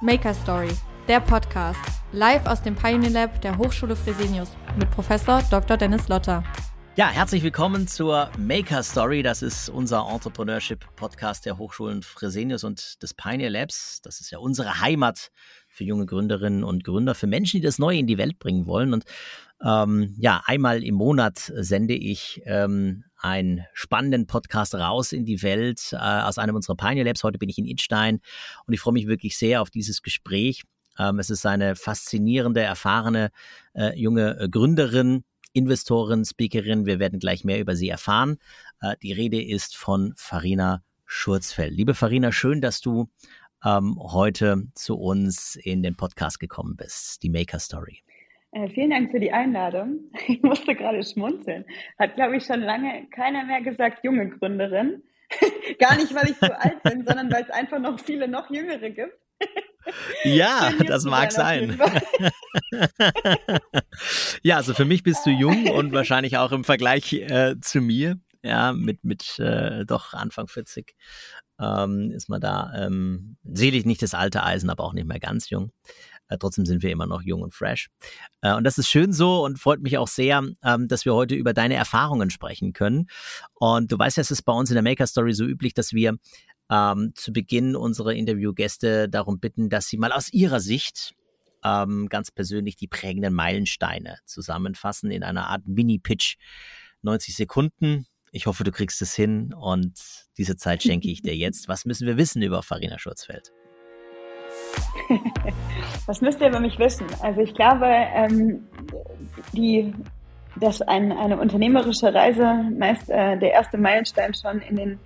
Maker Story, der Podcast, live aus dem Pioneer Lab der Hochschule Fresenius mit Professor Dr. Dennis Lotter. Ja, herzlich willkommen zur Maker Story. Das ist unser Entrepreneurship Podcast der Hochschulen Fresenius und des Pioneer Labs. Das ist ja unsere Heimat für junge Gründerinnen und Gründer, für Menschen, die das Neue in die Welt bringen wollen. Und ähm, ja, einmal im Monat sende ich ähm, einen spannenden Podcast raus in die Welt äh, aus einem unserer Pioneer Labs. Heute bin ich in Idstein und ich freue mich wirklich sehr auf dieses Gespräch. Ähm, es ist eine faszinierende, erfahrene äh, junge äh, Gründerin, Investorin, Speakerin. Wir werden gleich mehr über sie erfahren. Äh, die Rede ist von Farina Schurzfeld. Liebe Farina, schön, dass du ähm, heute zu uns in den Podcast gekommen bist, die Maker Story. Äh, vielen Dank für die Einladung. Ich musste gerade schmunzeln. Hat, glaube ich, schon lange keiner mehr gesagt, junge Gründerin. Gar nicht, weil ich zu alt bin, sondern weil es einfach noch viele noch Jüngere gibt. Ja, das mag sein. ja, also für mich bist du jung und wahrscheinlich auch im Vergleich äh, zu mir, ja, mit, mit äh, doch Anfang 40 ähm, ist man da ähm, selig nicht das alte Eisen, aber auch nicht mehr ganz jung. Äh, trotzdem sind wir immer noch jung und fresh. Äh, und das ist schön so und freut mich auch sehr, ähm, dass wir heute über deine Erfahrungen sprechen können. Und du weißt ja, es ist bei uns in der Maker Story so üblich, dass wir ähm, zu Beginn unsere Interviewgäste darum bitten, dass sie mal aus ihrer Sicht ähm, ganz persönlich die prägenden Meilensteine zusammenfassen in einer Art Mini-Pitch. 90 Sekunden. Ich hoffe, du kriegst es hin und diese Zeit schenke ich dir jetzt. Was müssen wir wissen über Farina Schurzfeld? Was müsst ihr über mich wissen? Also ich glaube, ähm, die, dass ein, eine unternehmerische Reise meist äh, der erste Meilenstein schon in den,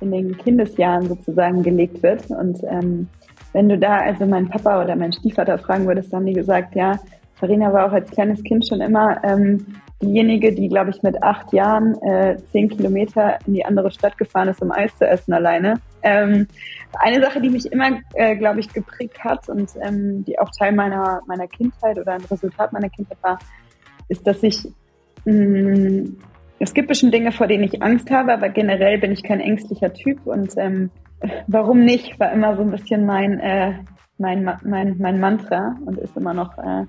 in den Kindesjahren sozusagen gelegt wird. Und ähm, wenn du da also meinen Papa oder meinen Stiefvater fragen würdest, haben die gesagt, ja, Farina war auch als kleines Kind schon immer ähm, diejenige, die, glaube ich, mit acht Jahren äh, zehn Kilometer in die andere Stadt gefahren ist, um Eis zu essen alleine. Ähm, eine Sache, die mich immer, äh, glaube ich, geprägt hat und ähm, die auch Teil meiner, meiner Kindheit oder ein Resultat meiner Kindheit war, ist, dass ich, mh, mm, es gibt bestimmt Dinge, vor denen ich Angst habe, aber generell bin ich kein ängstlicher Typ und ähm, warum nicht, war immer so ein bisschen mein, äh, mein, mein, mein Mantra und ist immer noch äh,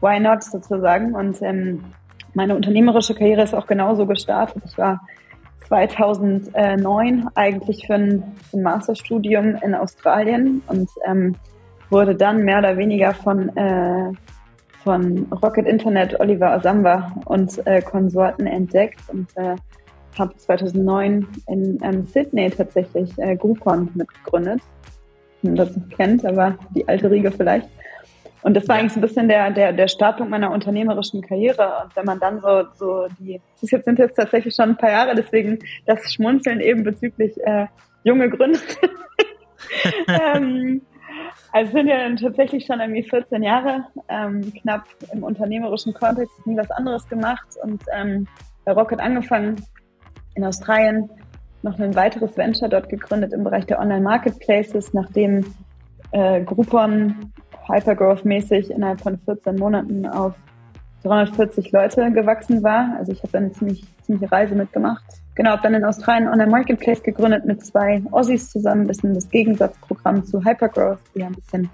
why not sozusagen. Und ähm, meine unternehmerische Karriere ist auch genauso gestartet. Ich war 2009 eigentlich für ein, für ein Masterstudium in Australien und ähm, wurde dann mehr oder weniger von, äh, von Rocket Internet Oliver Asamba und äh, Konsorten entdeckt und äh, habe 2009 in ähm, Sydney tatsächlich äh, Groupon mitgegründet. Wenn man das noch kennt, aber die alte Riege vielleicht. Und das war eigentlich so ein bisschen der, der, der Startpunkt meiner unternehmerischen Karriere. Und wenn man dann so, so die, das jetzt sind jetzt tatsächlich schon ein paar Jahre, deswegen das Schmunzeln eben bezüglich äh, junge Gründer. ähm, also sind ja dann tatsächlich schon irgendwie 14 Jahre ähm, knapp im unternehmerischen Kontext, nie was anderes gemacht und ähm, bei Rocket angefangen in Australien, noch ein weiteres Venture dort gegründet im Bereich der Online-Marketplaces, nachdem äh, Groupon Hypergrowth-mäßig innerhalb von 14 Monaten auf 340 Leute gewachsen war. Also ich habe eine ziemlich, ziemliche Reise mitgemacht. Genau, habe dann in Australien Online Marketplace gegründet mit zwei Aussies zusammen, ein bisschen das Gegensatzprogramm zu Hypergrowth, die ein bisschen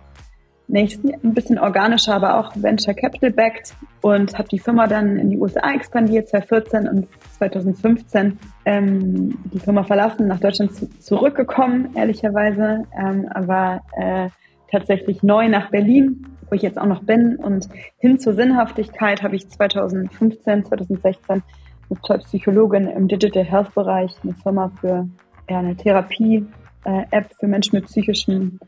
nächsten, ein bisschen organischer, aber auch Venture Capital backed und habe die Firma dann in die USA expandiert, 2014 und 2015 ähm, die Firma verlassen, nach Deutschland zu, zurückgekommen, ehrlicherweise, ähm, aber äh, tatsächlich neu nach Berlin, wo ich jetzt auch noch bin. Und hin zur Sinnhaftigkeit habe ich 2015, 2016 mit zwei Psychologin im Digital Health Bereich eine Firma für ja, eine Therapie-App äh, für Menschen mit psychischen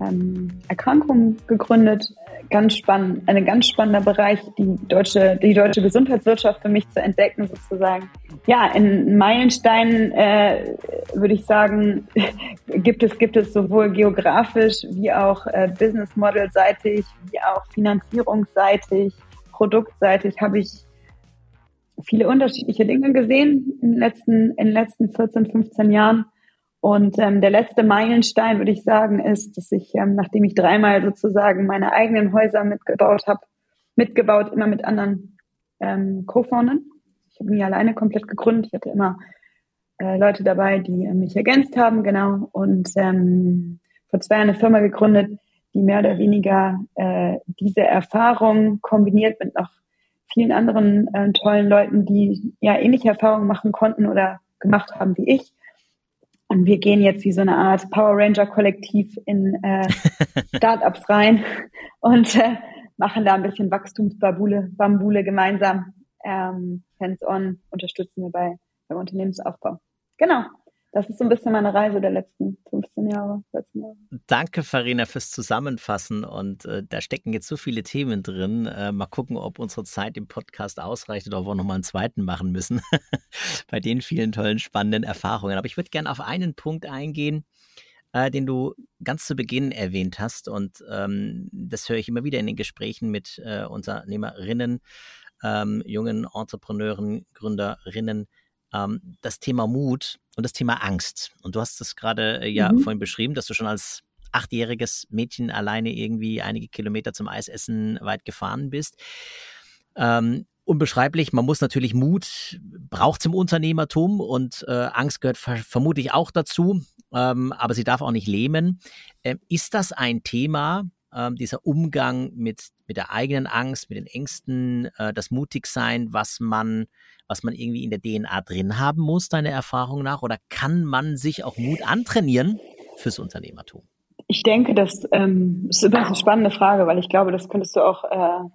ähm, Erkrankungen gegründet. Ganz spannend, ein ganz spannender Bereich, die deutsche, die deutsche Gesundheitswirtschaft für mich zu entdecken sozusagen. Ja, in Meilensteinen äh, würde ich sagen, gibt es, gibt es sowohl geografisch wie auch äh, Business Model seitig, wie auch finanzierungsseitig, produktseitig habe ich viele unterschiedliche Dinge gesehen in den letzten, in den letzten 14, 15 Jahren. Und ähm, der letzte Meilenstein, würde ich sagen, ist, dass ich, ähm, nachdem ich dreimal sozusagen meine eigenen Häuser mitgebaut habe, mitgebaut, immer mit anderen ähm, Co-Foundern. Ich habe nie alleine komplett gegründet. Ich hatte immer äh, Leute dabei, die äh, mich ergänzt haben, genau. Und ähm, vor zwei Jahren eine Firma gegründet, die mehr oder weniger äh, diese Erfahrung kombiniert mit noch vielen anderen äh, tollen Leuten, die ja ähnliche Erfahrungen machen konnten oder gemacht haben wie ich. Und wir gehen jetzt wie so eine Art Power Ranger Kollektiv in äh, Startups rein und äh, machen da ein bisschen Wachstumsbambule Bambule gemeinsam. Ähm, Hands-on unterstützen wir bei beim Unternehmensaufbau. Genau. Das ist so ein bisschen meine Reise der letzten 15 Jahre, 14 Jahre. Danke, Farina, fürs Zusammenfassen. Und äh, da stecken jetzt so viele Themen drin. Äh, mal gucken, ob unsere Zeit im Podcast ausreicht oder ob wir nochmal einen zweiten machen müssen. Bei den vielen tollen, spannenden Erfahrungen. Aber ich würde gerne auf einen Punkt eingehen, äh, den du ganz zu Beginn erwähnt hast. Und ähm, das höre ich immer wieder in den Gesprächen mit äh, Unternehmerinnen, ähm, jungen Entrepreneuren, Gründerinnen ähm, das Thema Mut und das Thema Angst. Und du hast es gerade äh, ja mhm. vorhin beschrieben, dass du schon als achtjähriges Mädchen alleine irgendwie einige Kilometer zum Eisessen weit gefahren bist. Ähm, unbeschreiblich. Man muss natürlich Mut, braucht zum Unternehmertum und äh, Angst gehört ver vermutlich auch dazu, ähm, aber sie darf auch nicht lähmen. Ähm, ist das ein Thema, ähm, dieser Umgang mit, mit der eigenen Angst, mit den Ängsten, äh, das Mutigsein, was man was man irgendwie in der DNA drin haben muss, deiner Erfahrung nach? Oder kann man sich auch Mut antrainieren fürs Unternehmertum? Ich denke, das ähm, ist immer eine spannende Frage, weil ich glaube, das könntest du auch, äh,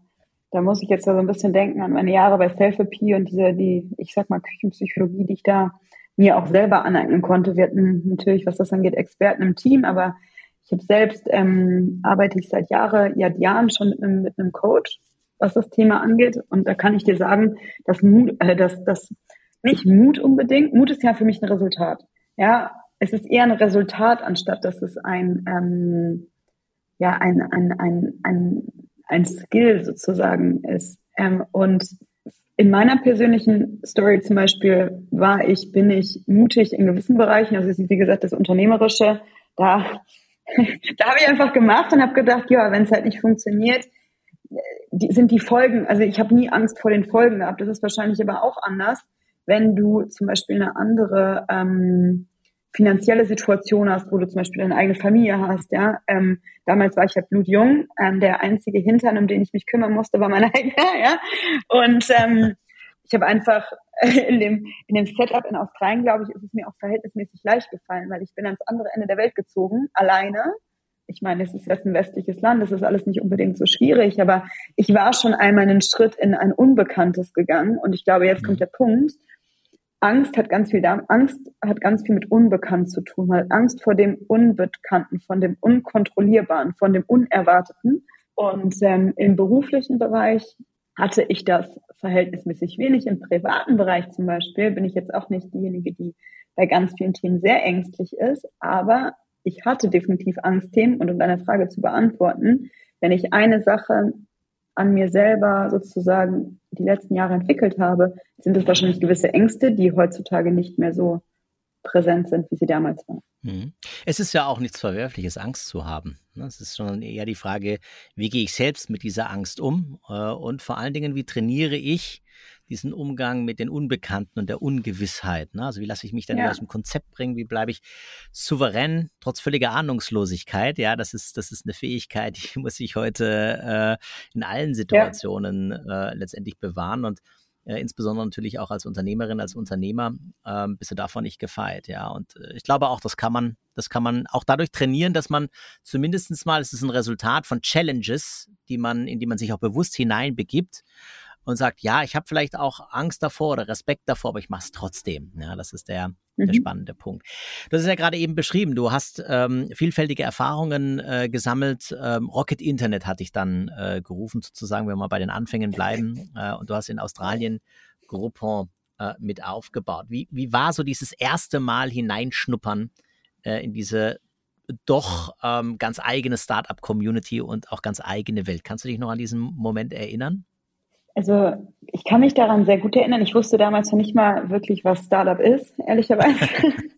da muss ich jetzt so ein bisschen denken an meine Jahre bei Selfie und diese, die, ich sag mal, Küchenpsychologie, die ich da mir auch selber aneignen konnte. Wir hatten natürlich, was das angeht, Experten im Team, aber ich habe selbst, ähm, arbeite ich seit Jahre, ja, Jahren schon mit einem, mit einem Coach, was das Thema angeht. Und da kann ich dir sagen, dass Mut, äh, dass, dass nicht Mut unbedingt, Mut ist ja für mich ein Resultat. Ja, es ist eher ein Resultat, anstatt dass es ein, ähm, ja, ein, ein, ein, ein, ein Skill sozusagen ist. Ähm, und in meiner persönlichen Story zum Beispiel war ich, bin ich mutig in gewissen Bereichen. Also wie gesagt, das Unternehmerische, da, da habe ich einfach gemacht und habe gedacht, ja, wenn es halt nicht funktioniert, die, sind die Folgen, also ich habe nie Angst vor den Folgen gehabt. Das ist wahrscheinlich aber auch anders, wenn du zum Beispiel eine andere ähm, finanzielle Situation hast, wo du zum Beispiel deine eigene Familie hast, ja. Ähm, damals war ich ja blutjung. Ähm, der einzige Hintern, um den ich mich kümmern musste, war mein eigener, ja. Und ähm, ich habe einfach in dem, in dem Setup in Australien, glaube ich, ist es mir auch verhältnismäßig leicht gefallen, weil ich bin ans andere Ende der Welt gezogen, alleine ich meine, es ist jetzt ein westliches Land, es ist alles nicht unbedingt so schwierig, aber ich war schon einmal einen Schritt in ein Unbekanntes gegangen und ich glaube, jetzt kommt mhm. der Punkt. Angst hat ganz viel, Angst hat ganz viel mit Unbekannt zu tun, weil Angst vor dem Unbekannten, von dem Unkontrollierbaren, von dem Unerwarteten. Und ähm, im beruflichen Bereich hatte ich das verhältnismäßig wenig. Im privaten Bereich zum Beispiel bin ich jetzt auch nicht diejenige, die bei ganz vielen Themen sehr ängstlich ist, aber ich hatte definitiv Angstthemen und um deine Frage zu beantworten, wenn ich eine Sache an mir selber sozusagen die letzten Jahre entwickelt habe, sind es wahrscheinlich gewisse Ängste, die heutzutage nicht mehr so präsent sind, wie sie damals waren. Mhm. Es ist ja auch nichts Verwerfliches, Angst zu haben. Es ist schon eher die Frage, wie gehe ich selbst mit dieser Angst um äh, und vor allen Dingen, wie trainiere ich diesen Umgang mit den Unbekannten und der Ungewissheit. Ne? Also wie lasse ich mich dann ja. aus dem Konzept bringen? Wie bleibe ich souverän trotz völliger Ahnungslosigkeit? Ja, das ist das ist eine Fähigkeit, die muss ich heute äh, in allen Situationen ja. äh, letztendlich bewahren und äh, insbesondere natürlich auch als Unternehmerin, als Unternehmer, äh, bist du davon nicht gefeit, ja. Und äh, ich glaube auch, das kann man, das kann man auch dadurch trainieren, dass man zumindestens mal, es ist ein Resultat von Challenges, die man, in die man sich auch bewusst hineinbegibt und sagt, ja, ich habe vielleicht auch Angst davor oder Respekt davor, aber ich mache es trotzdem. Ja, das ist der, mhm. der spannende Punkt. Hast es ja gerade eben beschrieben, du hast ähm, vielfältige Erfahrungen äh, gesammelt. Ähm, Rocket Internet hat dich dann äh, gerufen, sozusagen, wenn wir mal bei den Anfängen bleiben. Äh, und du hast in Australien Groupon äh, mit aufgebaut. Wie, wie war so dieses erste Mal hineinschnuppern äh, in diese doch ähm, ganz eigene Startup-Community und auch ganz eigene Welt? Kannst du dich noch an diesen Moment erinnern? Also ich kann mich daran sehr gut erinnern. Ich wusste damals noch nicht mal wirklich, was Startup ist, ehrlicherweise.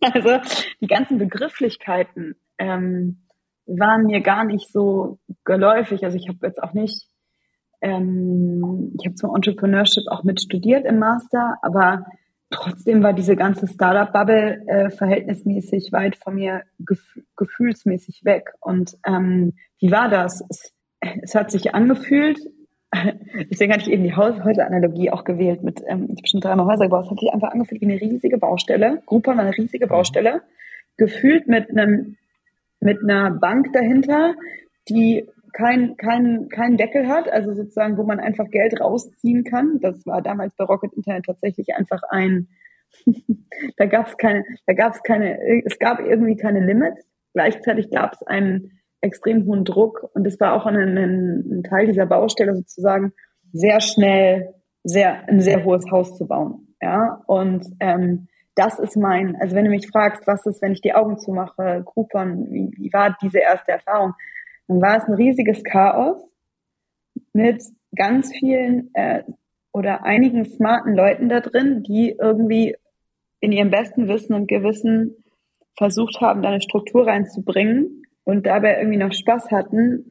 also die ganzen Begrifflichkeiten ähm, waren mir gar nicht so geläufig. Also ich habe jetzt auch nicht, ähm, ich habe zwar Entrepreneurship auch mit studiert im Master, aber trotzdem war diese ganze Startup-Bubble äh, verhältnismäßig weit von mir gef gefühlsmäßig weg. Und ähm, wie war das? Es, es hat sich angefühlt, deswegen hatte ich eben die Häuser-Analogie auch gewählt mit, ähm, ich habe schon dreimal Häuser gebaut, es hat sich einfach angefühlt wie eine riesige Baustelle. Groupon war eine riesige Baustelle, gefühlt mit einem, mit einer Bank dahinter, die kein, kein, kein Deckel hat, also sozusagen, wo man einfach Geld rausziehen kann. Das war damals bei Rocket Internet tatsächlich einfach ein, da gab es keine, da gab es keine, es gab irgendwie keine Limits. Gleichzeitig gab es einen extrem hohen Druck und es war auch ein, ein, ein Teil dieser Baustelle sozusagen sehr schnell sehr ein sehr hohes Haus zu bauen. Ja, und ähm, das ist mein, also wenn du mich fragst, was ist, wenn ich die Augen zumache, Groupon, wie, wie war diese erste Erfahrung? dann war es ein riesiges Chaos mit ganz vielen äh, oder einigen smarten Leuten da drin, die irgendwie in ihrem besten Wissen und Gewissen versucht haben, da eine Struktur reinzubringen und dabei irgendwie noch Spaß hatten.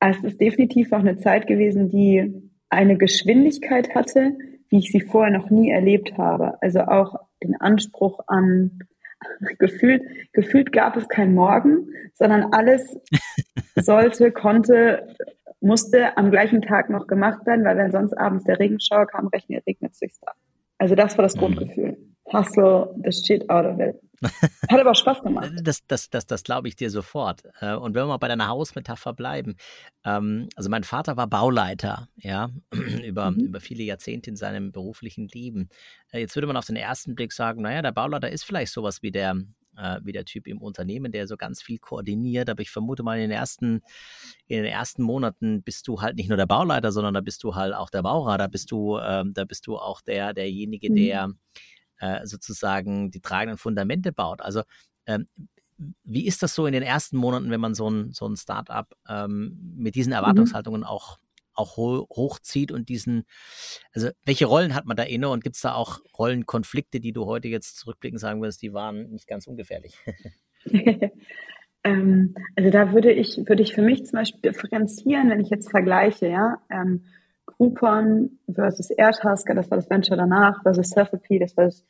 Es ist definitiv auch eine Zeit gewesen, die eine Geschwindigkeit hatte, wie ich sie vorher noch nie erlebt habe. Also auch den Anspruch an gefühlt, gefühlt gab es kein Morgen, sondern alles sollte, konnte, musste am gleichen Tag noch gemacht werden, weil wenn sonst abends der Regenschauer kam, regnet es sich da. Also das war das mhm. Grundgefühl. Hustle the shit out of it. Hat aber Spaß gemacht. Das, das, das, das glaube ich dir sofort. Äh, und wenn wir mal bei deiner Hausmetapher bleiben, ähm, also mein Vater war Bauleiter, ja, über, mhm. über viele Jahrzehnte in seinem beruflichen Leben. Äh, jetzt würde man auf den ersten Blick sagen, naja, der Bauleiter ist vielleicht sowas wie der, äh, wie der Typ im Unternehmen, der so ganz viel koordiniert. Aber ich vermute mal, in den ersten, in den ersten Monaten bist du halt nicht nur der Bauleiter, sondern da bist du halt auch der Baurat, da bist du, ähm, da bist du auch der, derjenige, mhm. Äh, sozusagen die tragenden Fundamente baut. Also ähm, wie ist das so in den ersten Monaten, wenn man so ein, so ein Startup ähm, mit diesen mhm. Erwartungshaltungen mhm. auch, auch ho hochzieht und diesen, also welche Rollen hat man da inne und gibt es da auch Rollenkonflikte, die du heute jetzt zurückblicken sagen würdest, die waren nicht ganz ungefährlich? ähm, also da würde ich, würde ich für mich zum Beispiel differenzieren, wenn ich jetzt vergleiche, ja. Ähm, Groupon versus Airtasker, das war das Venture danach, versus Selfie, das war das,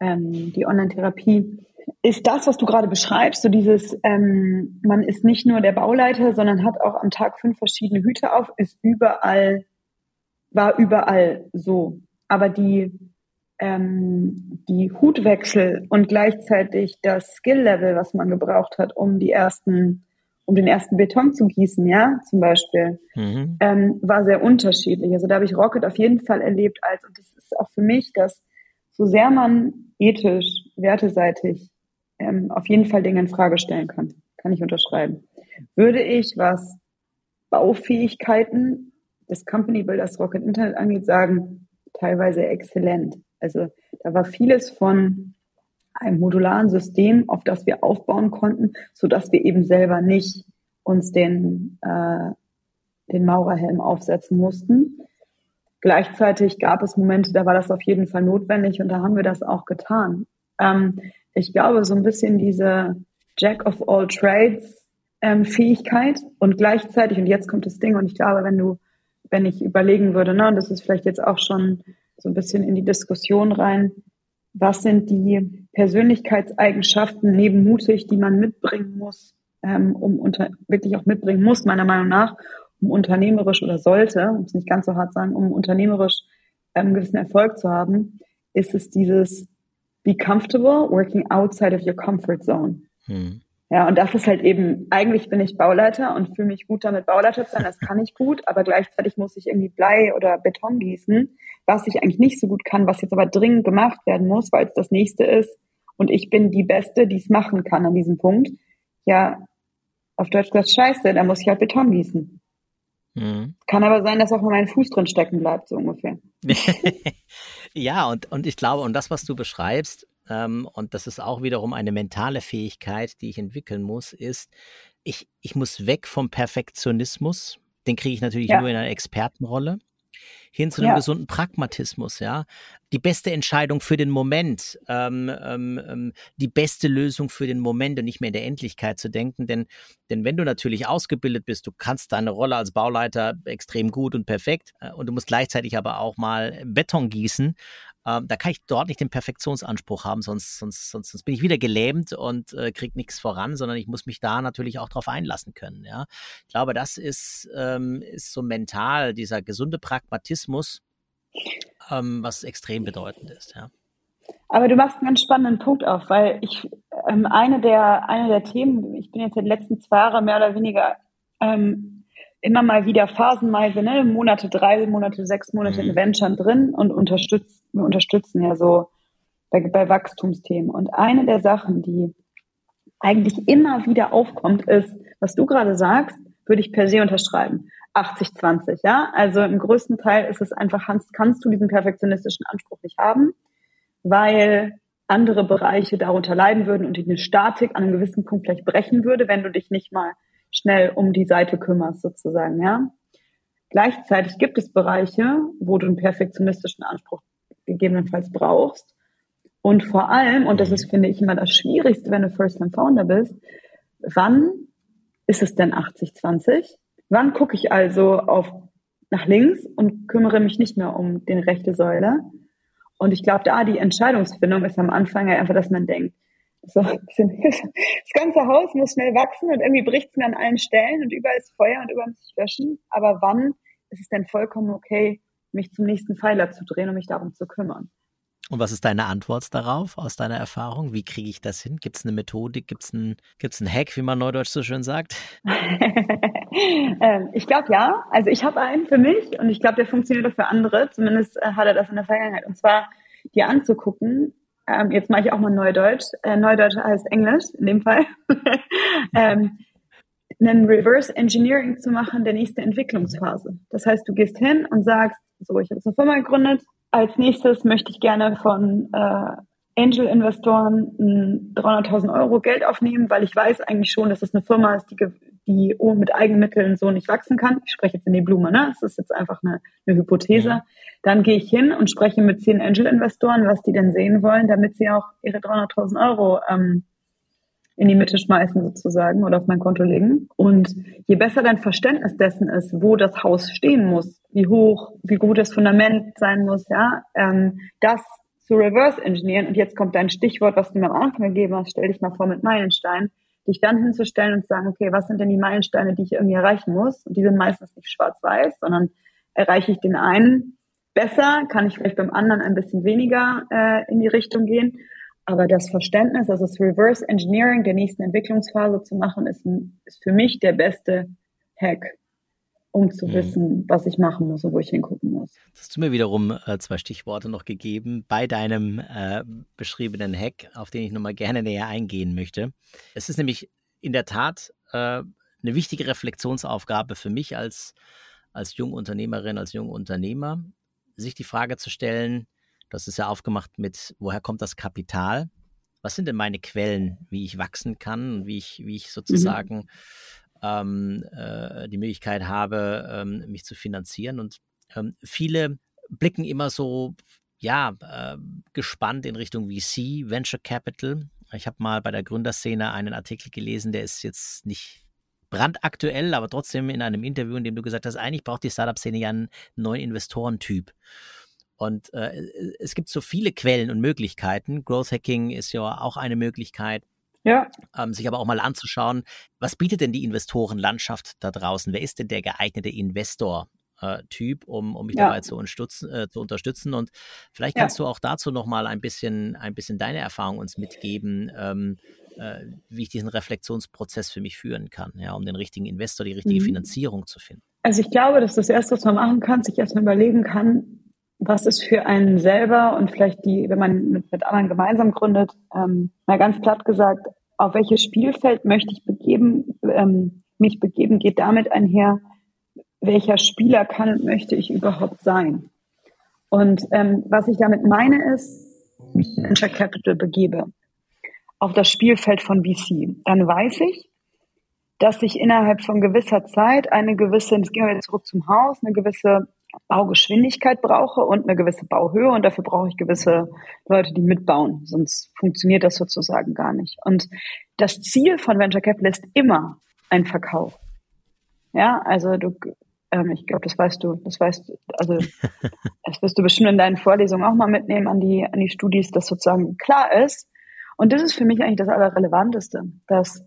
ähm, die Online-Therapie. Ist das, was du gerade beschreibst, so dieses, ähm, man ist nicht nur der Bauleiter, sondern hat auch am Tag fünf verschiedene Hüte auf, ist überall, war überall so. Aber die, ähm, die Hutwechsel und gleichzeitig das Skill-Level, was man gebraucht hat, um die ersten um den ersten Beton zu gießen, ja, zum Beispiel, mhm. ähm, war sehr unterschiedlich. Also da habe ich Rocket auf jeden Fall erlebt als, und das ist auch für mich, dass so sehr man ethisch, werteseitig ähm, auf jeden Fall Dinge in Frage stellen kann, kann ich unterschreiben. Würde ich, was Baufähigkeiten des Company Builders Rocket Internet angeht, sagen, teilweise exzellent. Also da war vieles von einem modularen System, auf das wir aufbauen konnten, so dass wir eben selber nicht uns den, äh, den Maurerhelm aufsetzen mussten. Gleichzeitig gab es Momente, da war das auf jeden Fall notwendig und da haben wir das auch getan. Ähm, ich glaube, so ein bisschen diese Jack of all Trades ähm, Fähigkeit und gleichzeitig, und jetzt kommt das Ding, und ich glaube, wenn du, wenn ich überlegen würde, ne, und das ist vielleicht jetzt auch schon so ein bisschen in die Diskussion rein, was sind die Persönlichkeitseigenschaften neben mutig, die man mitbringen muss, ähm, um unter, wirklich auch mitbringen muss, meiner Meinung nach, um unternehmerisch oder sollte, um es nicht ganz so hart sagen, um unternehmerisch ähm, gewissen Erfolg zu haben, ist es dieses be comfortable working outside of your comfort zone. Hm. Ja, und das ist halt eben, eigentlich bin ich Bauleiter und fühle mich gut damit, Bauleiter zu sein, das kann ich gut, aber gleichzeitig muss ich irgendwie Blei oder Beton gießen, was ich eigentlich nicht so gut kann, was jetzt aber dringend gemacht werden muss, weil es das nächste ist und ich bin die Beste, die es machen kann an diesem Punkt. Ja, auf Deutsch gesagt, scheiße, da muss ich halt Beton gießen. Mhm. Kann aber sein, dass auch mal mein Fuß drin stecken bleibt, so ungefähr. ja, und, und ich glaube, und das, was du beschreibst, ähm, und das ist auch wiederum eine mentale Fähigkeit, die ich entwickeln muss, ist, ich, ich muss weg vom Perfektionismus. Den kriege ich natürlich ja. nur in einer Expertenrolle hin zu einem ja. gesunden Pragmatismus, ja. Die beste Entscheidung für den Moment, ähm, ähm, ähm, die beste Lösung für den Moment und nicht mehr in der Endlichkeit zu denken. Denn, denn wenn du natürlich ausgebildet bist, du kannst deine Rolle als Bauleiter extrem gut und perfekt äh, und du musst gleichzeitig aber auch mal Beton gießen. Ähm, da kann ich dort nicht den Perfektionsanspruch haben, sonst, sonst, sonst, sonst bin ich wieder gelähmt und äh, kriege nichts voran, sondern ich muss mich da natürlich auch drauf einlassen können. Ja? Ich glaube, das ist, ähm, ist so mental, dieser gesunde Pragmatismus, ähm, was extrem bedeutend ist. Ja? Aber du machst einen ganz spannenden Punkt auf, weil ich ähm, eine der eine der Themen, ich bin jetzt in den letzten zwei Jahren mehr oder weniger ähm, immer mal wieder phasenweise, ne, Monate drei, Monate sechs Monate mhm. in Venture drin und unterstützen, wir unterstützen ja so bei, bei Wachstumsthemen. Und eine der Sachen, die eigentlich immer wieder aufkommt, ist, was du gerade sagst, würde ich per se unterschreiben. 80-20, ja. Also im größten Teil ist es einfach, kannst, kannst du diesen perfektionistischen Anspruch nicht haben weil andere Bereiche darunter leiden würden und die eine Statik an einem gewissen Punkt vielleicht brechen würde, wenn du dich nicht mal schnell um die Seite kümmerst, sozusagen, ja. Gleichzeitig gibt es Bereiche, wo du einen perfektionistischen Anspruch gegebenenfalls brauchst. Und vor allem, und das ist, finde ich, immer das Schwierigste, wenn du First-Time Founder bist, wann ist es denn 80-20? Wann gucke ich also auf nach links und kümmere mich nicht mehr um den rechte Säule? Und ich glaube, da die Entscheidungsfindung ist am Anfang ja einfach, dass man denkt, so, das ganze Haus muss schnell wachsen und irgendwie bricht es mir an allen Stellen und überall ist Feuer und überall muss ich löschen. Aber wann ist es denn vollkommen okay, mich zum nächsten Pfeiler zu drehen und mich darum zu kümmern? Und was ist deine Antwort darauf aus deiner Erfahrung? Wie kriege ich das hin? Gibt es eine Methodik? Gibt es einen gibt's Hack, wie man neudeutsch so schön sagt? ähm, ich glaube ja. Also ich habe einen für mich und ich glaube, der funktioniert auch für andere. Zumindest äh, hat er das in der Vergangenheit. Und zwar dir anzugucken. Ähm, jetzt mache ich auch mal Neudeutsch. Äh, Neudeutsch heißt Englisch in dem Fall. ähm, einen Reverse Engineering zu machen der nächsten Entwicklungsphase. Das heißt, du gehst hin und sagst, so, ich habe eine Firma gegründet. Als nächstes möchte ich gerne von äh, Angel-Investoren 300.000 Euro Geld aufnehmen, weil ich weiß eigentlich schon, dass es eine Firma ist, die, die mit Eigenmitteln so nicht wachsen kann. Ich spreche jetzt in die Blume, ne? Das ist jetzt einfach eine, eine Hypothese. Ja. Dann gehe ich hin und spreche mit zehn Angel-Investoren, was die denn sehen wollen, damit sie auch ihre 300.000 Euro ähm, in die Mitte schmeißen sozusagen oder auf mein Konto legen. Und je besser dein Verständnis dessen ist, wo das Haus stehen muss, wie hoch, wie gut das Fundament sein muss, ja, ähm, das zu reverse engineeren. Und jetzt kommt dein Stichwort, was du mir am Anfang gegeben hast, stell dich mal vor mit Meilenstein, dich dann hinzustellen und zu sagen, okay, was sind denn die Meilensteine, die ich irgendwie erreichen muss? Und die sind meistens nicht schwarz-weiß, sondern erreiche ich den einen besser, kann ich vielleicht beim anderen ein bisschen weniger äh, in die Richtung gehen. Aber das Verständnis, also das Reverse Engineering der nächsten Entwicklungsphase zu machen, ist, ist für mich der beste Hack, um zu mhm. wissen, was ich machen muss und wo ich hingucken muss. Das hast du mir wiederum äh, zwei Stichworte noch gegeben bei deinem äh, beschriebenen Hack, auf den ich nochmal gerne näher eingehen möchte. Es ist nämlich in der Tat äh, eine wichtige Reflexionsaufgabe für mich als, als Jungunternehmerin, als Jungunternehmer, sich die Frage zu stellen, das ist ja aufgemacht mit, woher kommt das Kapital? Was sind denn meine Quellen, wie ich wachsen kann, wie ich, wie ich mhm. sozusagen mhm. Ähm, äh, die Möglichkeit habe, ähm, mich zu finanzieren? Und ähm, viele blicken immer so, ja, äh, gespannt in Richtung VC, Venture Capital. Ich habe mal bei der Gründerszene einen Artikel gelesen, der ist jetzt nicht brandaktuell, aber trotzdem in einem Interview, in dem du gesagt hast, eigentlich braucht die Startup-Szene ja einen neuen Investorentyp. Und äh, es gibt so viele Quellen und Möglichkeiten. Growth Hacking ist ja auch eine Möglichkeit. Ja. Ähm, sich aber auch mal anzuschauen, was bietet denn die Investorenlandschaft da draußen? Wer ist denn der geeignete Investor? Typ, um, um mich ja. dabei zu unterstützen, äh, zu unterstützen. Und vielleicht kannst ja. du auch dazu nochmal ein bisschen, ein bisschen deine Erfahrung uns mitgeben, ähm, äh, wie ich diesen Reflexionsprozess für mich führen kann, ja, um den richtigen Investor, die richtige mhm. Finanzierung zu finden. Also ich glaube, dass das Erste, was man machen kann, sich erstmal überlegen kann, was ist für einen selber und vielleicht die, wenn man mit, mit anderen gemeinsam gründet, ähm, mal ganz platt gesagt, auf welches Spielfeld möchte ich begeben, ähm, mich begeben, geht damit einher, welcher Spieler kann und möchte ich überhaupt sein. Und ähm, was ich damit meine ist, mich in Venture Capital begebe auf das Spielfeld von VC. Dann weiß ich, dass ich innerhalb von gewisser Zeit eine gewisse, jetzt gehen wir wieder zurück zum Haus, eine gewisse Baugeschwindigkeit brauche und eine gewisse Bauhöhe und dafür brauche ich gewisse Leute, die mitbauen. Sonst funktioniert das sozusagen gar nicht. Und das Ziel von Venture Capital ist immer ein Verkauf. Ja, also du, ähm, ich glaube, das weißt du, das weißt also das wirst du bestimmt in deinen Vorlesungen auch mal mitnehmen an die, an die Studis, dass sozusagen klar ist. Und das ist für mich eigentlich das Allerrelevanteste, dass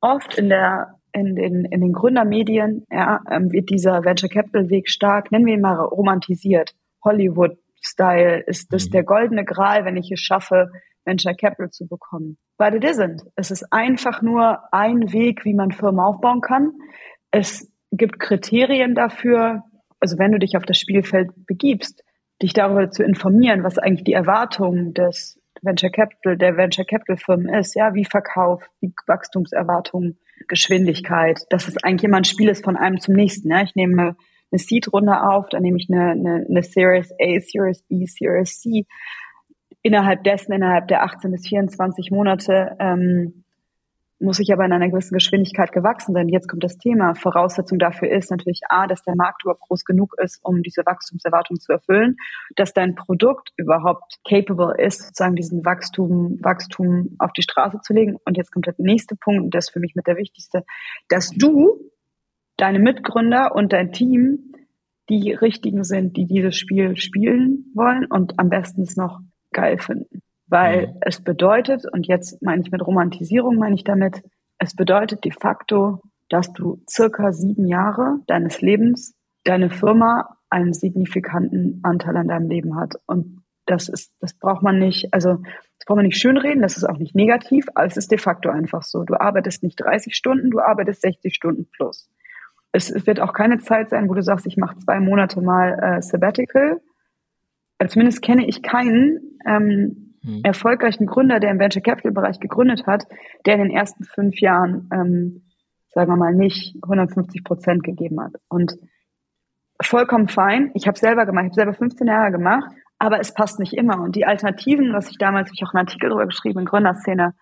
oft in der in den, in den Gründermedien ja, ähm, wird dieser Venture Capital Weg stark, nennen wir ihn mal romantisiert. Hollywood-Style ist das mhm. der goldene Gral, wenn ich es schaffe, Venture Capital zu bekommen. But it isn't. Es ist einfach nur ein Weg, wie man Firmen aufbauen kann. Es gibt Kriterien dafür, also wenn du dich auf das Spielfeld begibst, dich darüber zu informieren, was eigentlich die Erwartungen des Venture Capital, der Venture Capital Firmen ist, ja, wie Verkauf, wie Wachstumserwartungen, Geschwindigkeit, dass es eigentlich immer ein Spiel ist von einem zum nächsten. Ja. Ich nehme eine Seed-Runde auf, dann nehme ich eine, eine, eine Series A, Series B, Series C. Innerhalb dessen, innerhalb der 18 bis 24 Monate, ähm, muss ich aber in einer gewissen Geschwindigkeit gewachsen sein. Jetzt kommt das Thema. Voraussetzung dafür ist natürlich A, dass der Markt überhaupt groß genug ist, um diese Wachstumserwartung zu erfüllen, dass dein Produkt überhaupt capable ist, sozusagen diesen Wachstum, Wachstum auf die Straße zu legen. Und jetzt kommt der nächste Punkt, und das ist für mich mit der wichtigste, dass du, deine Mitgründer und dein Team die richtigen sind, die dieses Spiel spielen wollen und am besten es noch geil finden weil mhm. es bedeutet, und jetzt meine ich mit Romantisierung, meine ich damit, es bedeutet de facto, dass du circa sieben Jahre deines Lebens deine Firma einen signifikanten Anteil an deinem Leben hat. Und das ist, das braucht man nicht, also das braucht man nicht schönreden, das ist auch nicht negativ, aber es ist de facto einfach so. Du arbeitest nicht 30 Stunden, du arbeitest 60 Stunden plus. Es, es wird auch keine Zeit sein, wo du sagst, ich mache zwei Monate mal äh, Sabbatical. Zumindest kenne ich keinen, ähm, mhm. erfolgreichen Gründer, der im Venture Capital Bereich gegründet hat, der in den ersten fünf Jahren, ähm, sagen wir mal, nicht 150 Prozent gegeben hat. Und vollkommen fein. Ich habe selber gemacht, ich habe selber 15 Jahre gemacht, aber es passt nicht immer. Und die Alternativen, was ich damals, habe ich auch einen Artikel darüber geschrieben in Gründerszene,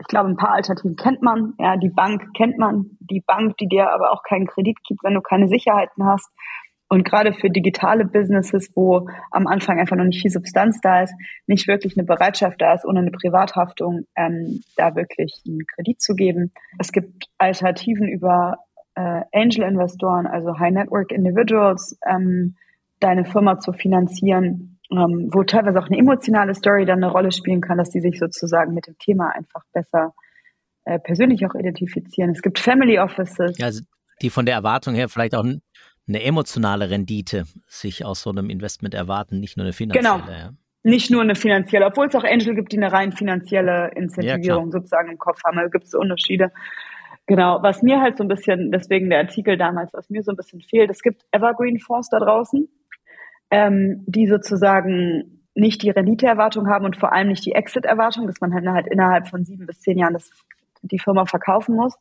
ich glaube, ein paar Alternativen kennt man. Ja, die Bank kennt man. Die Bank, die dir aber auch keinen Kredit gibt, wenn du keine Sicherheiten hast. Und gerade für digitale Businesses, wo am Anfang einfach noch nicht viel Substanz da ist, nicht wirklich eine Bereitschaft da ist, ohne eine Privathaftung ähm, da wirklich einen Kredit zu geben. Es gibt Alternativen über äh, Angel-Investoren, also High-Network Individuals, ähm, deine Firma zu finanzieren, ähm, wo teilweise auch eine emotionale Story dann eine Rolle spielen kann, dass die sich sozusagen mit dem Thema einfach besser äh, persönlich auch identifizieren. Es gibt Family Offices. Ja, also die von der Erwartung her vielleicht auch eine emotionale Rendite sich aus so einem Investment erwarten, nicht nur eine finanzielle. Genau. Ja. Nicht nur eine finanzielle, obwohl es auch Angel gibt, die eine rein finanzielle Incentivierung ja, sozusagen im Kopf haben. Da gibt es Unterschiede. Genau, was mir halt so ein bisschen, deswegen der Artikel damals, was mir so ein bisschen fehlt, es gibt Evergreen Fonds da draußen, ähm, die sozusagen nicht die Renditeerwartung haben und vor allem nicht die Exit-Erwartung, dass man halt, halt innerhalb von sieben bis zehn Jahren das, die Firma verkaufen muss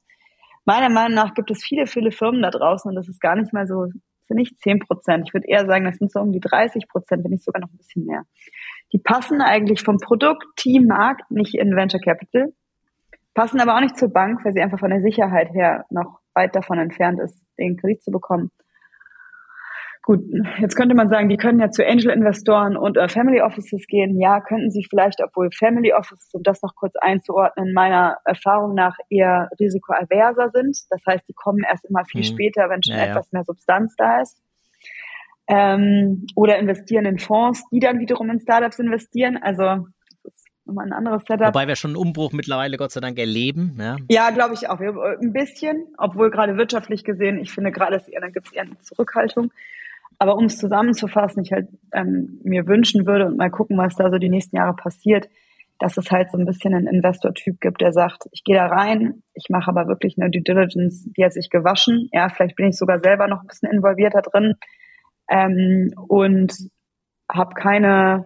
meiner Meinung nach gibt es viele, viele Firmen da draußen und das ist gar nicht mal so, sind nicht 10 Prozent. Ich würde eher sagen, das sind so um die 30 Prozent, wenn nicht sogar noch ein bisschen mehr. Die passen eigentlich vom Produkt, Team, Markt nicht in Venture Capital, passen aber auch nicht zur Bank, weil sie einfach von der Sicherheit her noch weit davon entfernt ist, den Kredit zu bekommen. Gut, jetzt könnte man sagen, die können ja zu Angel-Investoren und äh, Family Offices gehen. Ja, könnten sie vielleicht, obwohl Family Offices, um das noch kurz einzuordnen, meiner Erfahrung nach eher risikoaverser sind. Das heißt, die kommen erst immer viel hm. später, wenn schon ja, etwas mehr Substanz da ist. Ähm, oder investieren in Fonds, die dann wiederum in Startups investieren. Also das ist nochmal ein anderes Setup. Wobei wir schon einen Umbruch mittlerweile Gott sei Dank erleben. Ja, ja glaube ich auch. Ein bisschen, obwohl gerade wirtschaftlich gesehen, ich finde gerade, da gibt es eher eine Zurückhaltung. Aber um es zusammenzufassen, ich halt ähm, mir wünschen würde und mal gucken, was da so die nächsten Jahre passiert, dass es halt so ein bisschen einen Investor-Typ gibt, der sagt, ich gehe da rein, ich mache aber wirklich eine Due Diligence, die hat sich gewaschen. Ja, vielleicht bin ich sogar selber noch ein bisschen involvierter drin ähm, und habe keine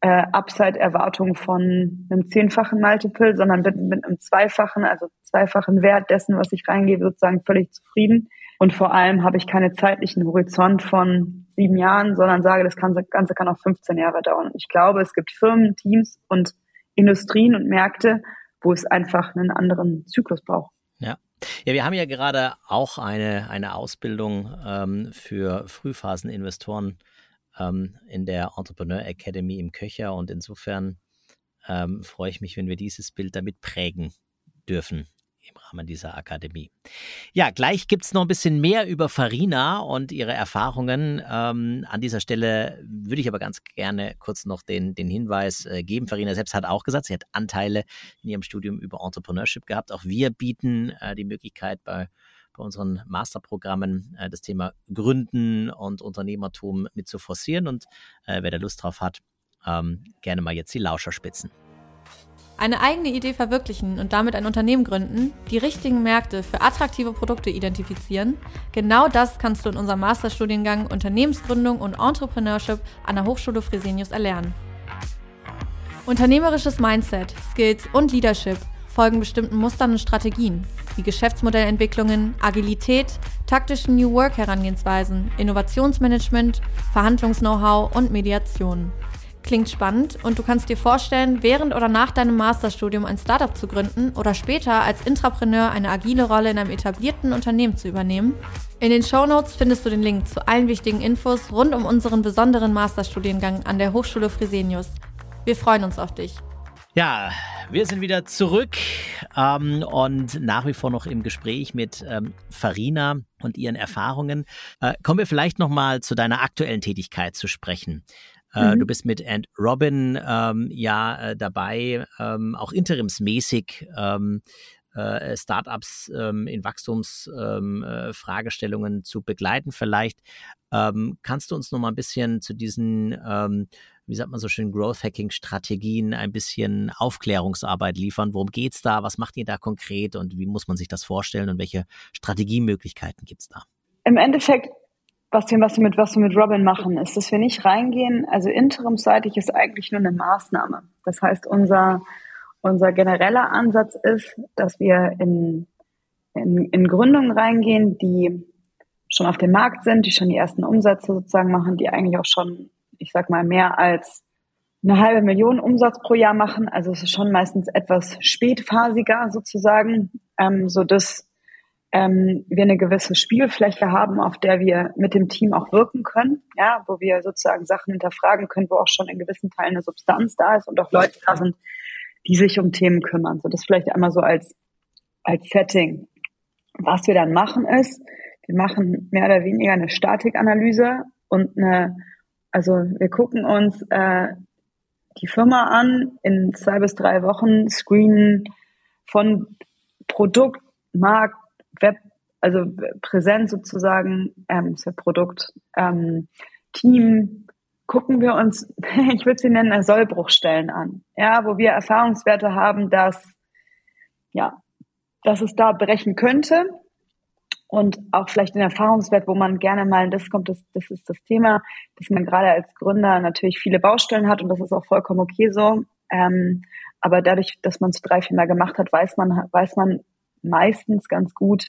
äh, Upside-Erwartung von einem zehnfachen Multiple, sondern bin mit einem zweifachen, also zweifachen Wert dessen, was ich reingebe, sozusagen völlig zufrieden. Und vor allem habe ich keine zeitlichen Horizont von sieben Jahren, sondern sage, das Ganze kann auch 15 Jahre dauern. Ich glaube, es gibt Firmen, Teams und Industrien und Märkte, wo es einfach einen anderen Zyklus braucht. Ja. Ja, wir haben ja gerade auch eine, eine Ausbildung ähm, für Frühphaseninvestoren ähm, in der Entrepreneur Academy im Köcher und insofern ähm, freue ich mich, wenn wir dieses Bild damit prägen dürfen im Rahmen dieser Akademie. Ja, gleich gibt es noch ein bisschen mehr über Farina und ihre Erfahrungen. Ähm, an dieser Stelle würde ich aber ganz gerne kurz noch den, den Hinweis äh, geben. Farina selbst hat auch gesagt, sie hat Anteile in ihrem Studium über Entrepreneurship gehabt. Auch wir bieten äh, die Möglichkeit bei unseren Masterprogrammen äh, das Thema Gründen und Unternehmertum mit zu forcieren. Und äh, wer da Lust drauf hat, ähm, gerne mal jetzt die Lauscher spitzen. Eine eigene Idee verwirklichen und damit ein Unternehmen gründen, die richtigen Märkte für attraktive Produkte identifizieren, genau das kannst du in unserem Masterstudiengang Unternehmensgründung und Entrepreneurship an der Hochschule Fresenius erlernen. Unternehmerisches Mindset, Skills und Leadership folgen bestimmten Mustern und Strategien, wie Geschäftsmodellentwicklungen, Agilität, taktischen New Work Herangehensweisen, Innovationsmanagement, Verhandlungs-Know-how und Mediation. Klingt spannend und du kannst dir vorstellen, während oder nach deinem Masterstudium ein Startup zu gründen oder später als Intrapreneur eine agile Rolle in einem etablierten Unternehmen zu übernehmen? In den Show Notes findest du den Link zu allen wichtigen Infos rund um unseren besonderen Masterstudiengang an der Hochschule Fresenius. Wir freuen uns auf dich. Ja, wir sind wieder zurück ähm, und nach wie vor noch im Gespräch mit ähm, Farina und ihren Erfahrungen. Äh, kommen wir vielleicht noch mal zu deiner aktuellen Tätigkeit zu sprechen. Äh, mhm. Du bist mit Ant Robin ähm, ja äh, dabei, ähm, auch interimsmäßig ähm, äh, Startups ähm, in Wachstumsfragestellungen ähm, äh, zu begleiten. Vielleicht ähm, kannst du uns noch mal ein bisschen zu diesen wie sagt man so schön, Growth Hacking Strategien ein bisschen Aufklärungsarbeit liefern. Worum geht es da? Was macht ihr da konkret und wie muss man sich das vorstellen und welche Strategiemöglichkeiten gibt es da? Im Endeffekt, was wir, was wir mit, was wir mit Robin machen, ist, dass wir nicht reingehen. Also interimseitig ist eigentlich nur eine Maßnahme. Das heißt, unser, unser genereller Ansatz ist, dass wir in, in, in Gründungen reingehen, die schon auf dem Markt sind, die schon die ersten Umsätze sozusagen machen, die eigentlich auch schon ich sag mal, mehr als eine halbe Million Umsatz pro Jahr machen. Also es ist schon meistens etwas spätphasiger sozusagen, ähm, so dass ähm, wir eine gewisse Spielfläche haben, auf der wir mit dem Team auch wirken können, ja, wo wir sozusagen Sachen hinterfragen können, wo auch schon in gewissen Teilen eine Substanz da ist und auch Leute da sind, die sich um Themen kümmern. So das vielleicht einmal so als als Setting. Was wir dann machen ist, wir machen mehr oder weniger eine Statikanalyse und eine also wir gucken uns äh, die Firma an in zwei bis drei Wochen, screenen von Produkt, Markt, Web, also Präsenz sozusagen, ähm, ja Produkt, ähm, Team, gucken wir uns, ich würde sie nennen, Sollbruchstellen an, ja, wo wir Erfahrungswerte haben, dass ja, dass es da brechen könnte. Und auch vielleicht den Erfahrungswert, wo man gerne mal, das kommt, das, das ist das Thema, dass man gerade als Gründer natürlich viele Baustellen hat und das ist auch vollkommen okay so. Ähm, aber dadurch, dass man es drei, vier Mal gemacht hat, weiß man, weiß man meistens ganz gut,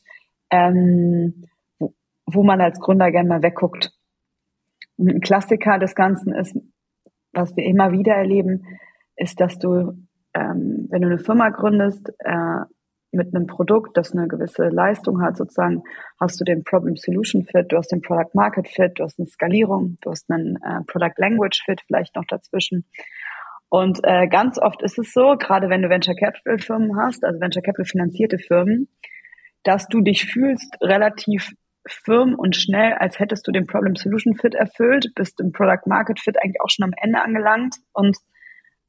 ähm, wo, wo man als Gründer gerne mal wegguckt. Ein Klassiker des Ganzen ist, was wir immer wieder erleben, ist, dass du, ähm, wenn du eine Firma gründest, äh, mit einem Produkt, das eine gewisse Leistung hat, sozusagen, hast du den Problem-Solution-Fit, du hast den Product-Market-Fit, du hast eine Skalierung, du hast einen äh, Product-Language-Fit vielleicht noch dazwischen. Und äh, ganz oft ist es so, gerade wenn du Venture Capital Firmen hast, also Venture Capital finanzierte Firmen, dass du dich fühlst relativ firm und schnell, als hättest du den Problem Solution Fit erfüllt, bist im Product Market Fit eigentlich auch schon am Ende angelangt und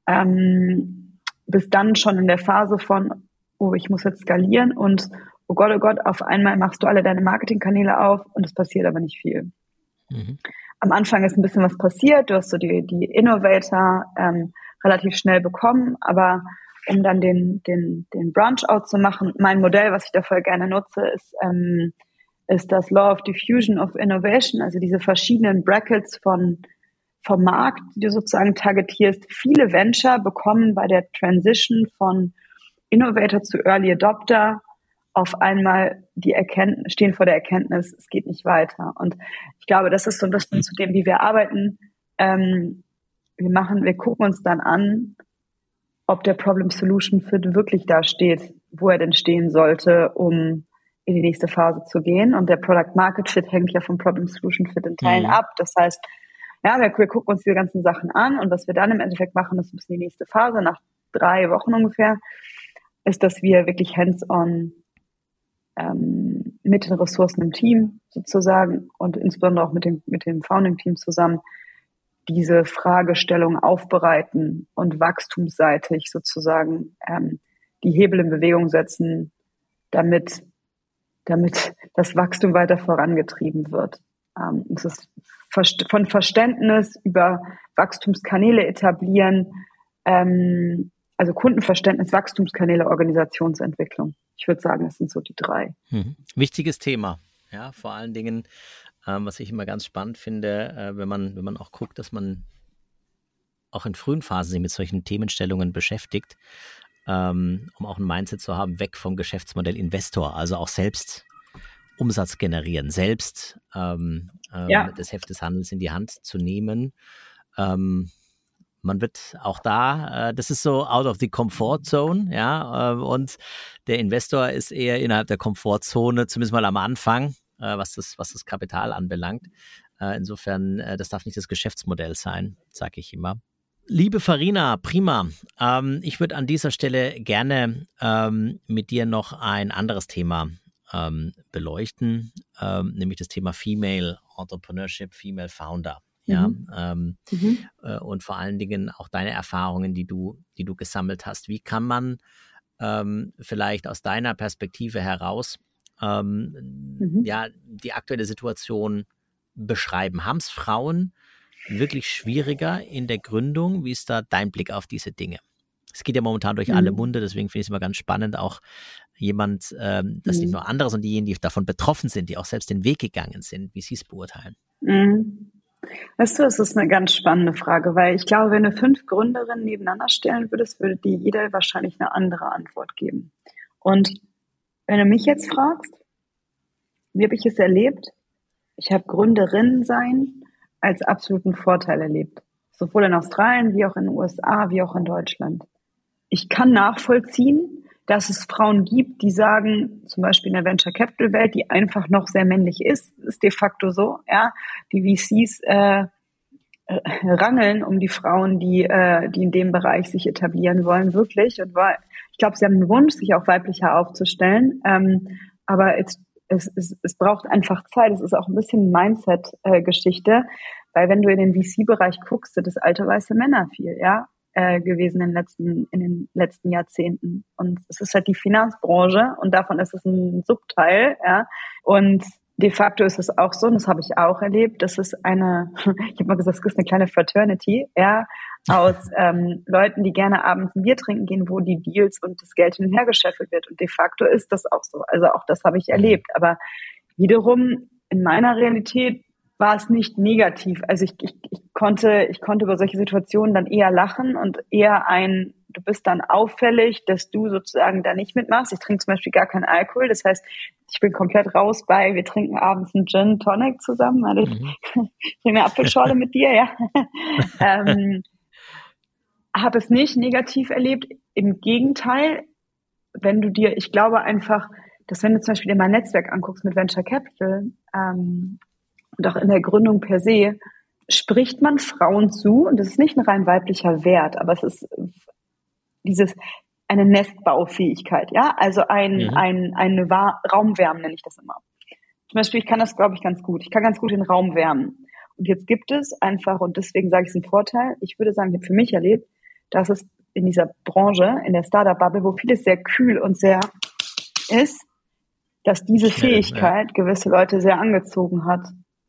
ähm, bist dann schon in der Phase von, oh, ich muss jetzt skalieren und oh Gott, oh Gott, auf einmal machst du alle deine Marketingkanäle auf und es passiert aber nicht viel. Mhm. Am Anfang ist ein bisschen was passiert, du hast so die, die Innovator ähm, relativ schnell bekommen, aber um dann den, den, den Branch-out zu machen, mein Modell, was ich dafür gerne nutze, ist, ähm, ist das Law of Diffusion of Innovation, also diese verschiedenen Brackets von vom Markt, die du sozusagen targetierst. Viele Venture bekommen bei der Transition von Innovator zu Early Adopter auf einmal die Erkenntnis, stehen vor der Erkenntnis, es geht nicht weiter. Und ich glaube, das ist so ein bisschen zu dem, wie wir arbeiten. Ähm, wir machen, wir gucken uns dann an, ob der Problem Solution Fit wirklich da steht, wo er denn stehen sollte, um in die nächste Phase zu gehen. Und der Product Market Fit hängt ja vom Problem Solution Fit in Teilen mhm. ab. Das heißt, ja, wir, wir, gucken uns diese ganzen Sachen an und was wir dann im Endeffekt machen, ist ein bisschen die nächste Phase nach drei Wochen ungefähr ist, dass wir wirklich hands-on ähm, mit den Ressourcen im Team sozusagen und insbesondere auch mit dem, mit dem Founding-Team zusammen diese Fragestellung aufbereiten und wachstumsseitig sozusagen ähm, die Hebel in Bewegung setzen, damit, damit das Wachstum weiter vorangetrieben wird. Ähm, es ist von Verständnis über Wachstumskanäle etablieren, ähm, also Kundenverständnis, Wachstumskanäle, Organisationsentwicklung. Ich würde sagen, das sind so die drei. Mhm. Wichtiges Thema. Ja, vor allen Dingen, ähm, was ich immer ganz spannend finde, äh, wenn man, wenn man auch guckt, dass man auch in frühen Phasen sich mit solchen Themenstellungen beschäftigt, ähm, um auch ein Mindset zu haben, weg vom Geschäftsmodell Investor, also auch selbst Umsatz generieren, selbst ähm, ja. Ähm, das Heft des Handels in die Hand zu nehmen. Ähm, man wird auch da, äh, das ist so out of the comfort zone, ja, äh, und der Investor ist eher innerhalb der Komfortzone, zumindest mal am Anfang, äh, was das, was das Kapital anbelangt. Äh, insofern, äh, das darf nicht das Geschäftsmodell sein, sage ich immer. Liebe Farina, prima. Ähm, ich würde an dieser Stelle gerne ähm, mit dir noch ein anderes Thema ähm, beleuchten, ähm, nämlich das Thema Female Entrepreneurship, Female Founder. Ja, mhm. Ähm, mhm. Äh, und vor allen Dingen auch deine Erfahrungen, die du, die du gesammelt hast. Wie kann man ähm, vielleicht aus deiner Perspektive heraus ähm, mhm. ja die aktuelle Situation beschreiben? Haben es Frauen wirklich schwieriger in der Gründung? Wie ist da dein Blick auf diese Dinge? Es geht ja momentan durch alle mhm. Munde, deswegen finde ich es immer ganz spannend, auch jemand, ähm, dass nicht mhm. nur andere, sondern diejenigen, die davon betroffen sind, die auch selbst den Weg gegangen sind, wie sie es beurteilen. Mhm. Weißt du, es ist eine ganz spannende Frage, weil ich glaube, wenn du fünf Gründerinnen nebeneinander stellen würdest, würde dir jeder wahrscheinlich eine andere Antwort geben. Und wenn du mich jetzt fragst, wie habe ich es erlebt? Ich habe Gründerin sein als absoluten Vorteil erlebt. Sowohl in Australien wie auch in den USA wie auch in Deutschland. Ich kann nachvollziehen, dass es Frauen gibt, die sagen, zum Beispiel in der Venture Capital Welt, die einfach noch sehr männlich ist, ist de facto so, ja. Die VCs äh, rangeln um die Frauen, die, äh, die in dem Bereich sich etablieren wollen, wirklich. Und war, ich glaube, sie haben einen Wunsch, sich auch weiblicher aufzustellen. Ähm, aber es, es, es, es braucht einfach Zeit. Es ist auch ein bisschen Mindset-Geschichte, weil wenn du in den VC-Bereich guckst, sind das alte weiße Männer viel, ja äh, gewesen in den letzten in den letzten Jahrzehnten und es ist halt die Finanzbranche und davon ist es ein Subteil ja und de facto ist es auch so und das habe ich auch erlebt das ist eine ich habe mal gesagt es ist eine kleine Fraternity ja aus ähm, Leuten die gerne abends ein Bier trinken gehen wo die Deals und das Geld hin und her gescheffelt wird. Und de facto ist das auch so. Also auch das habe ich erlebt. Aber wiederum in meiner Realität war es nicht negativ. Also ich, ich, ich konnte, ich konnte über solche Situationen dann eher lachen und eher ein, du bist dann auffällig, dass du sozusagen da nicht mitmachst. Ich trinke zum Beispiel gar keinen Alkohol. Das heißt, ich bin komplett raus bei, wir trinken abends einen Gin Tonic zusammen. Also ich, mhm. ich trinke eine Apfelschorle mit dir, ja. ähm, habe es nicht negativ erlebt. Im Gegenteil, wenn du dir, ich glaube einfach, dass wenn du zum Beispiel dir mein Netzwerk anguckst mit Venture Capital, ähm, und auch in der Gründung per se, spricht man Frauen zu, und das ist nicht ein rein weiblicher Wert, aber es ist dieses, eine Nestbaufähigkeit, ja, also ein, mhm. ein, eine Raumwärme nenne ich das immer. Zum Beispiel, ich kann das, glaube ich, ganz gut. Ich kann ganz gut den Raum wärmen. Und jetzt gibt es einfach, und deswegen sage ich es einen Vorteil, ich würde sagen, ich habe für mich erlebt, dass es in dieser Branche, in der Startup-Bubble, wo vieles sehr kühl und sehr ist, dass diese Fähigkeit gewisse Leute sehr angezogen hat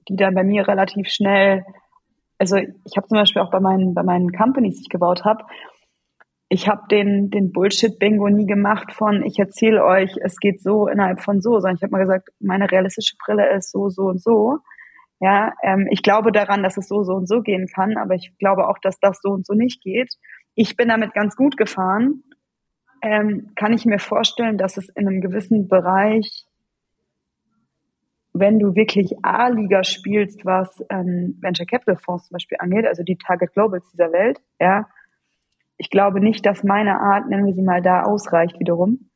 die dann bei mir relativ schnell, also ich habe zum Beispiel auch bei meinen, bei meinen Companies, die ich gebaut habe, ich habe den, den Bullshit-Bingo nie gemacht von, ich erzähle euch, es geht so innerhalb von so, sondern ich habe mal gesagt, meine realistische Brille ist so, so und so. Ja, ähm, ich glaube daran, dass es so, so und so gehen kann, aber ich glaube auch, dass das so und so nicht geht. Ich bin damit ganz gut gefahren. Ähm, kann ich mir vorstellen, dass es in einem gewissen Bereich wenn du wirklich A-Liga spielst, was ähm, Venture Capital Fonds zum Beispiel angeht, also die Target Globals dieser Welt, ja, ich glaube nicht, dass meine Art, nennen wir sie mal, da ausreicht wiederum,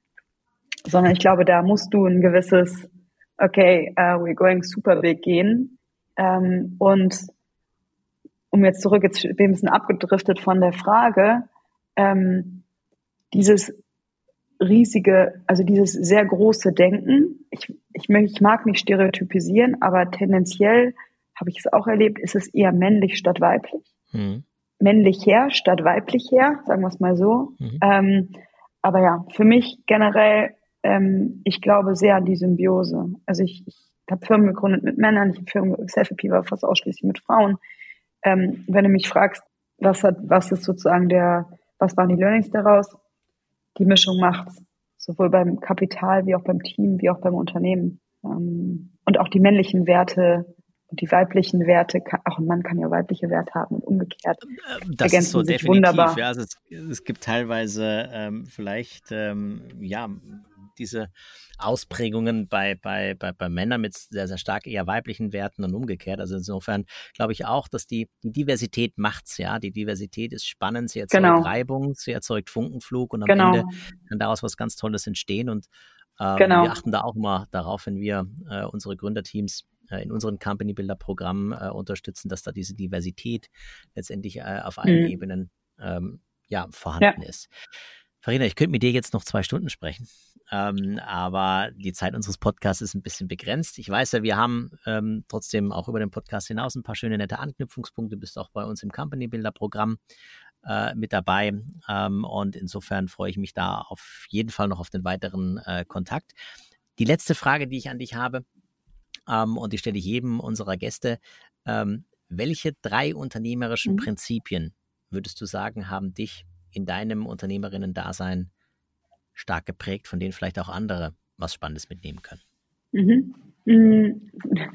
sondern ich glaube, da musst du ein gewisses, okay, uh, we're going super big gehen ähm, und um jetzt zurück, jetzt bin ich ein bisschen abgedriftet von der Frage, ähm, dieses riesige, also dieses sehr große Denken. Ich, ich, ich mag nicht stereotypisieren, aber tendenziell habe ich es auch erlebt, ist es eher männlich statt weiblich. Mhm. Männlich her statt weiblich her, sagen wir es mal so. Mhm. Ähm, aber ja, für mich generell, ähm, ich glaube sehr an die Symbiose. Also ich, ich habe Firmen gegründet mit Männern, ich habe Firmen, Selfie war fast ausschließlich mit Frauen. Ähm, wenn du mich fragst, was hat, was ist sozusagen der, was waren die Learnings daraus? Die Mischung macht's. Sowohl beim Kapital wie auch beim Team, wie auch beim Unternehmen. Ähm, und auch die männlichen Werte und die weiblichen Werte, auch ein Mann kann ja weibliche Werte haben und umgekehrt. Das ist so definitiv. Wunderbar. Ja, also es, es, gibt teilweise ähm, vielleicht ähm, ja diese Ausprägungen bei, bei, bei, bei Männern mit sehr, sehr stark eher weiblichen Werten und umgekehrt. Also insofern glaube ich auch, dass die, die Diversität macht's, ja. Die Diversität ist spannend, sie erzeugt genau. Reibung, sie erzeugt Funkenflug und am genau. Ende kann daraus was ganz Tolles entstehen. Und ähm, genau. wir achten da auch immer darauf, wenn wir äh, unsere Gründerteams äh, in unseren Company Builder Programmen äh, unterstützen, dass da diese Diversität letztendlich äh, auf allen mhm. Ebenen ähm, ja, vorhanden ja. ist. Farina, ich könnte mit dir jetzt noch zwei Stunden sprechen, ähm, aber die Zeit unseres Podcasts ist ein bisschen begrenzt. Ich weiß ja, wir haben ähm, trotzdem auch über den Podcast hinaus ein paar schöne, nette Anknüpfungspunkte. Du bist auch bei uns im Company Builder Programm äh, mit dabei ähm, und insofern freue ich mich da auf jeden Fall noch auf den weiteren äh, Kontakt. Die letzte Frage, die ich an dich habe, ähm, und die stelle ich jedem unserer Gäste. Ähm, welche drei unternehmerischen mhm. Prinzipien würdest du sagen, haben dich in deinem Unternehmerinnen-Dasein stark geprägt, von denen vielleicht auch andere was Spannendes mitnehmen können? Mhm. Mhm.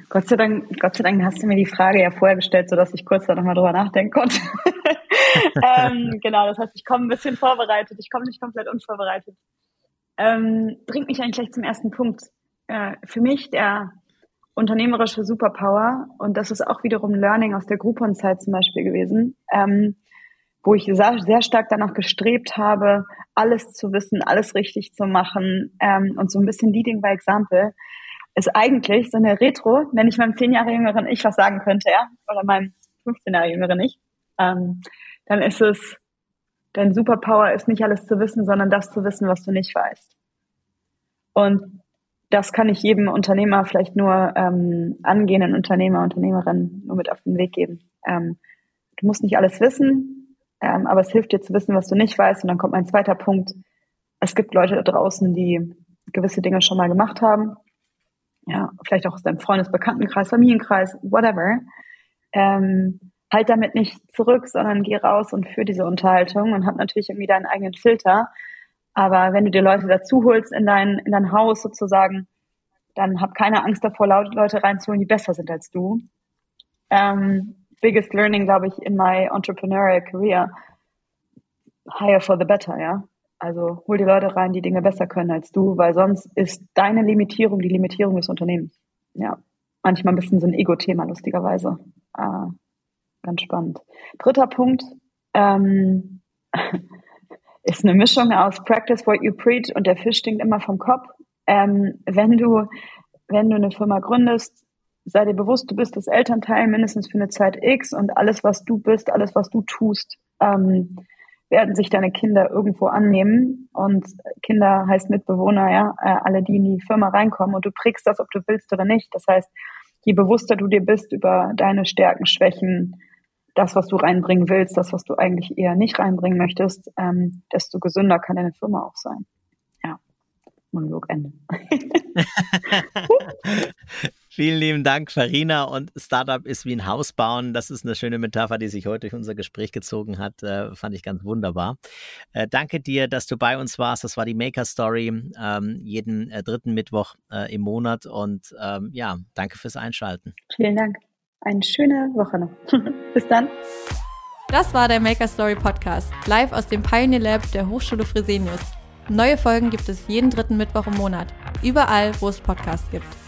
Gott, sei Dank, Gott sei Dank hast du mir die Frage ja vorher gestellt, sodass ich kurz da nochmal drüber nachdenken konnte. ähm, genau, das heißt, ich komme ein bisschen vorbereitet, ich komme nicht komplett unvorbereitet. Ähm, bringt mich eigentlich gleich zum ersten Punkt. Äh, für mich der unternehmerische Superpower, und das ist auch wiederum Learning aus der Groupon-Zeit zum Beispiel gewesen, ähm, wo ich sehr, stark danach gestrebt habe, alles zu wissen, alles richtig zu machen ähm, und so ein bisschen Leading by Example, ist eigentlich so eine Retro, wenn ich meinem zehn Jahre jüngeren Ich was sagen könnte, ja, oder meinem 15 Jahre jüngeren Ich, ähm, dann ist es, dein Superpower ist nicht alles zu wissen, sondern das zu wissen, was du nicht weißt. Und das kann ich jedem Unternehmer, vielleicht nur ähm, angehenden Unternehmer, Unternehmerin nur mit auf den Weg geben. Ähm, du musst nicht alles wissen, ähm, aber es hilft dir zu wissen, was du nicht weißt. Und dann kommt mein zweiter Punkt. Es gibt Leute da draußen, die gewisse Dinge schon mal gemacht haben. Ja, vielleicht auch aus deinem Freundes-, Bekanntenkreis, Familienkreis, whatever. Ähm, halt damit nicht zurück, sondern geh raus und führ diese Unterhaltung und hab natürlich irgendwie deinen eigenen Filter. Aber wenn du dir Leute dazu holst in dein, in dein Haus sozusagen, dann hab keine Angst davor, Leute reinzuholen, die besser sind als du. Ähm, biggest learning, glaube ich, in my entrepreneurial career. Hire for the better, ja. Also hol die Leute rein, die Dinge besser können als du, weil sonst ist deine Limitierung die Limitierung des Unternehmens. Ja, manchmal ein bisschen so ein Ego-Thema, lustigerweise. Ah, ganz spannend. Dritter Punkt ähm, ist eine Mischung aus Practice what you preach und der Fisch stinkt immer vom Kopf. Ähm, wenn du wenn du eine Firma gründest, sei dir bewusst, du bist das Elternteil mindestens für eine Zeit X und alles, was du bist, alles, was du tust, ähm, werden sich deine Kinder irgendwo annehmen. Und Kinder heißt Mitbewohner, ja, äh, alle, die in die Firma reinkommen und du prägst das, ob du willst oder nicht. Das heißt, je bewusster du dir bist über deine Stärken, Schwächen, das, was du reinbringen willst, das, was du eigentlich eher nicht reinbringen möchtest, ähm, desto gesünder kann deine Firma auch sein. Ja, Monolog Ende. Vielen lieben Dank, Farina. Und Startup ist wie ein Haus bauen. Das ist eine schöne Metapher, die sich heute durch unser Gespräch gezogen hat. Äh, fand ich ganz wunderbar. Äh, danke dir, dass du bei uns warst. Das war die Maker Story, ähm, jeden äh, dritten Mittwoch äh, im Monat. Und ähm, ja, danke fürs Einschalten. Vielen Dank. Eine schöne Woche noch. Bis dann. Das war der Maker Story Podcast, live aus dem Pioneer Lab der Hochschule Fresenius. Neue Folgen gibt es jeden dritten Mittwoch im Monat, überall, wo es Podcasts gibt.